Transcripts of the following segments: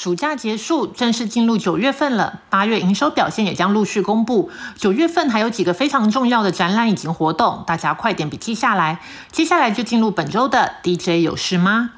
暑假结束，正式进入九月份了。八月营收表现也将陆续公布。九月份还有几个非常重要的展览以及活动，大家快点笔记下来。接下来就进入本周的 DJ 有事吗？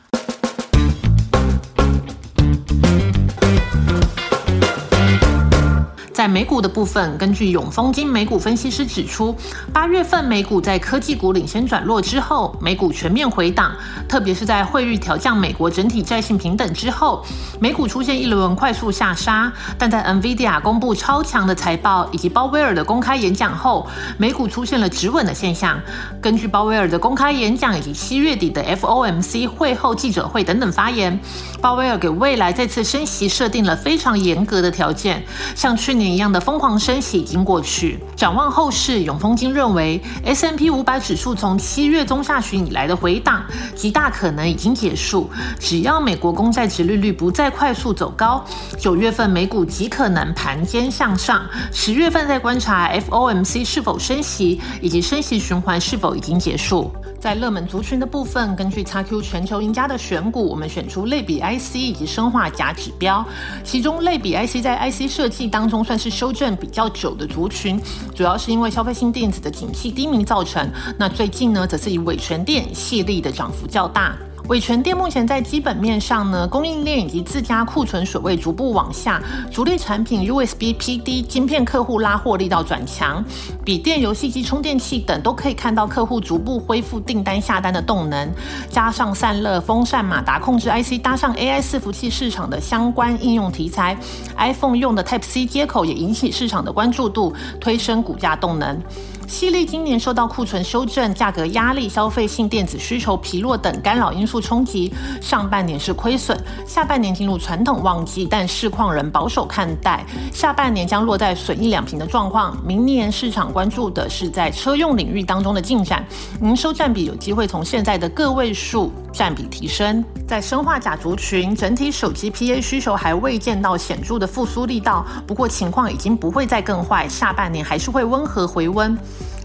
美股的部分，根据永丰金美股分析师指出，八月份美股在科技股领先转弱之后，美股全面回档，特别是在汇率调降美国整体债信平等之后，美股出现一轮快速下杀。但在 NVIDIA 公布超强的财报以及鲍威尔的公开演讲后，美股出现了止稳的现象。根据鲍威尔的公开演讲以及七月底的 FOMC 会后记者会等等发言，鲍威尔给未来再次升息设定了非常严格的条件，像去年。一样的疯狂升息已经过去。展望后市，永丰金认为 S M P 五百指数从七月中下旬以来的回档，极大可能已经结束。只要美国公债殖利率不再快速走高，九月份美股极可能盘间向上。十月份再观察 F O M C 是否升息，以及升息循环是否已经结束。在热门族群的部分，根据 XQ 全球赢家的选股，我们选出类比 IC 以及生化假指标。其中类比 IC 在 IC 设计当中算是修正比较久的族群，主要是因为消费性电子的景气低迷造成。那最近呢，则是以伟全电系列的涨幅较大。伟全电目前在基本面上呢，供应链以及自家库存水位逐步往下，主力产品 USB PD 晶片客户拉货力道转强，笔电、游戏机、充电器等都可以看到客户逐步恢复订单下单的动能，加上散热、风扇、马达控制 IC 搭上 AI 伺服器市场的相关应用题材，iPhone 用的 Type C 接口也引起市场的关注度，推升股价动能。西利今年受到库存修正、价格压力、消费性电子需求疲弱等干扰因素冲击，上半年是亏损，下半年进入传统旺季，但市况仍保守看待，下半年将落在损益两平的状况。明年市场关注的是在车用领域当中的进展，营收占比有机会从现在的个位数占比提升。在生化甲族群，整体手机 PA 需求还未见到显著的复苏力道，不过情况已经不会再更坏，下半年还是会温和回温。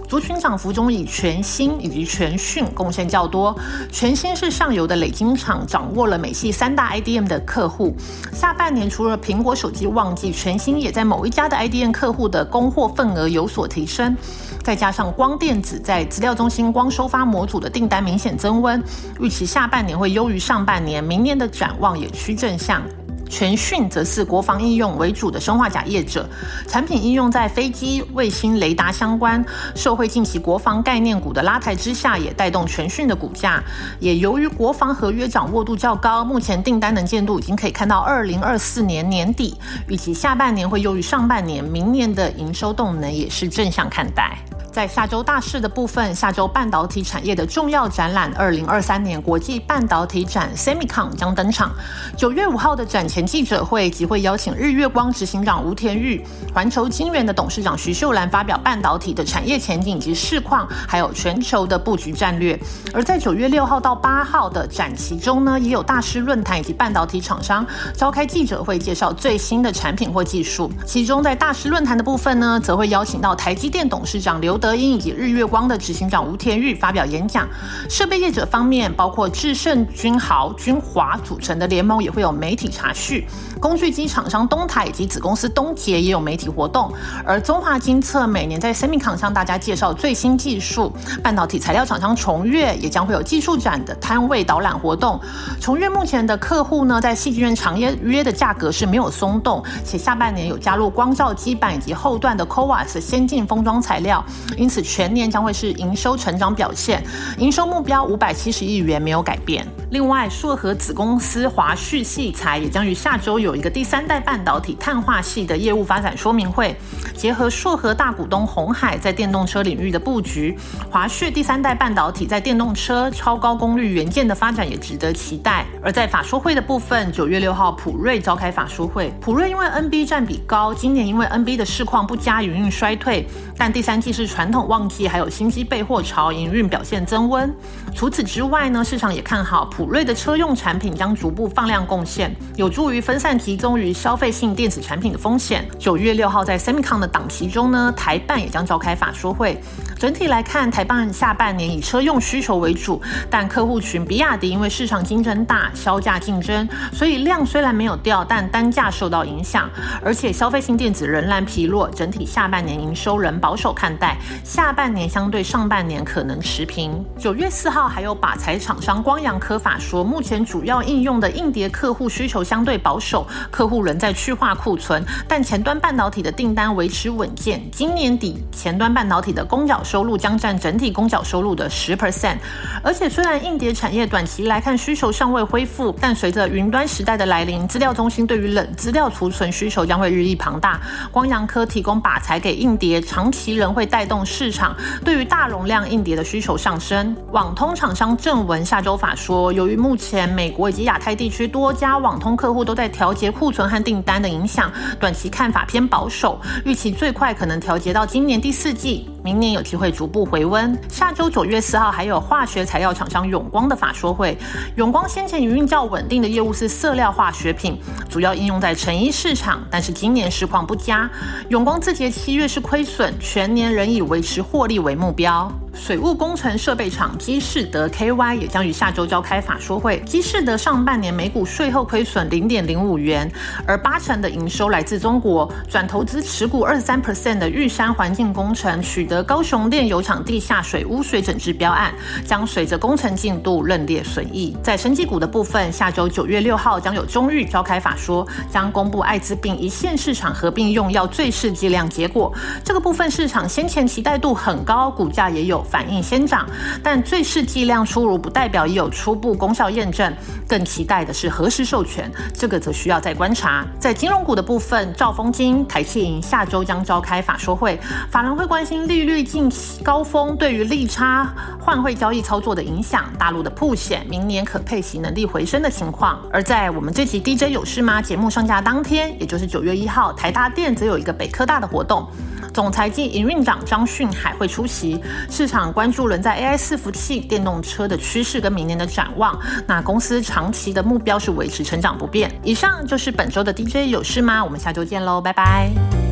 族群涨幅中，以全新以及全讯贡献较多。全新是上游的累晶厂，掌握了美系三大 IDM 的客户。下半年除了苹果手机旺季，全新也在某一家的 IDM 客户的供货份额有所提升。再加上光电子在资料中心光收发模组的订单明显增温，预期下半年会优于上半年，明年的展望也趋正向。全讯则是国防应用为主的生化甲业者，产品应用在飞机、卫星、雷达相关。受惠近期国防概念股的拉抬之下，也带动全讯的股价。也由于国防合约掌握度较高，目前订单能见度已经可以看到二零二四年年底，预计下半年会优于上半年，明年的营收动能也是正向看待。在下周大事的部分，下周半导体产业的重要展览——二零二三年国际半导体展 （Semicon） 将登场。九月五号的展前记者会，即会邀请日月光执行长吴田玉、环球晶圆的董事长徐秀兰发表半导体的产业前景以及市况，还有全球的布局战略。而在九月六号到八号的展期中呢，也有大师论坛以及半导体厂商召开记者会，介绍最新的产品或技术。其中在大师论坛的部分呢，则会邀请到台积电董事长刘。德英以及日月光的执行长吴天玉发表演讲。设备业者方面，包括智胜、君豪、君华组成的联盟也会有媒体查叙。工具机厂商东台以及子公司东杰也有媒体活动。而中华金测每年在 Semicon 向大家介绍最新技术。半导体材料厂商重越也将会有技术展的摊位导览活动。重越目前的客户呢，在戏剧院长约约的价格是没有松动，且下半年有加入光照基板以及后段的 CoWAS 先进封装材料。因此，全年将会是营收成长表现，营收目标五百七十亿元没有改变。另外，硕和子公司华旭系材也将于下周有一个第三代半导体碳化系的业务发展说明会，结合硕和大股东红海在电动车领域的布局，华旭第三代半导体在电动车超高功率元件的发展也值得期待。而在法说会的部分，九月六号普瑞召开法说会，普瑞因为 NB 占比高，今年因为 NB 的市况不佳，营运衰退，但第三季是传统旺季，还有新机备货潮，营运表现增温。除此之外呢，市场也看好普。瑞的车用产品将逐步放量贡献，有助于分散集中于消费性电子产品的风险。九月六号在 Semicon 的档期中呢，台办也将召开法说会。整体来看，台办下半年以车用需求为主，但客户群比亚迪因为市场竞争大，销价竞争，所以量虽然没有掉，但单价受到影响。而且消费性电子仍然疲弱，整体下半年营收仍保守看待，下半年相对上半年可能持平。九月四号还有靶材厂商光阳科法说，目前主要应用的硬碟客户需求相对保守，客户仍在去化库存，但前端半导体的订单维持稳健。今年底前端半导体的供缴收入将占整体供缴收入的十 percent。而且虽然硬碟产业短期来看需求尚未恢复，但随着云端时代的来临，资料中心对于冷资料储存需求将会日益庞大。光阳科提供靶材给硬碟，长期仍会带动市场对于大容量硬碟的需求上升。网通厂商正文下周法说，由于目前美国以及亚太地区多家网通客户都在调节库存和订单的影响，短期看法偏保守，预期最快可能调节到今年第四季，明年有机会逐步回温。下周九月四号还有化学材料厂商永光的法说会，永光先前营运较稳定的业务是色料化学品，主要应用在成衣市场，但是今年市况不佳，永光字节七月是亏损，全年仍以维持获利为目标。水务工程设备厂基士德 KY 也将于下周召开法说会。基士德上半年每股税后亏损零点零五元，而八成的营收来自中国。转投资持股二十三 percent 的玉山环境工程取得高雄炼油厂地下水污水整治标案，将随着工程进度认列损益。在生技股的部分，下周九月六号将有中裕召开法说，将公布艾滋病一线市场合并用药最适剂量结果。这个部分市场先前期待度很高，股价也有。反应先涨，但最适剂量出炉不代表已有初步功效验证，更期待的是何时授权，这个则需要再观察。在金融股的部分，兆丰金、台气银下周将召开法说会，法人会关心利率近期高峰对于利差换汇交易操作的影响，大陆的铺险，明年可配息能力回升的情况。而在我们这集 DJ 有事吗节目上架当天，也就是九月一号，台大电则有一个北科大的活动。总裁暨营运长张训海会出席，市场关注人在 AI 伺服器、电动车的趋势跟明年的展望。那公司长期的目标是维持成长不变。以上就是本周的 DJ 有事吗？我们下周见喽，拜拜。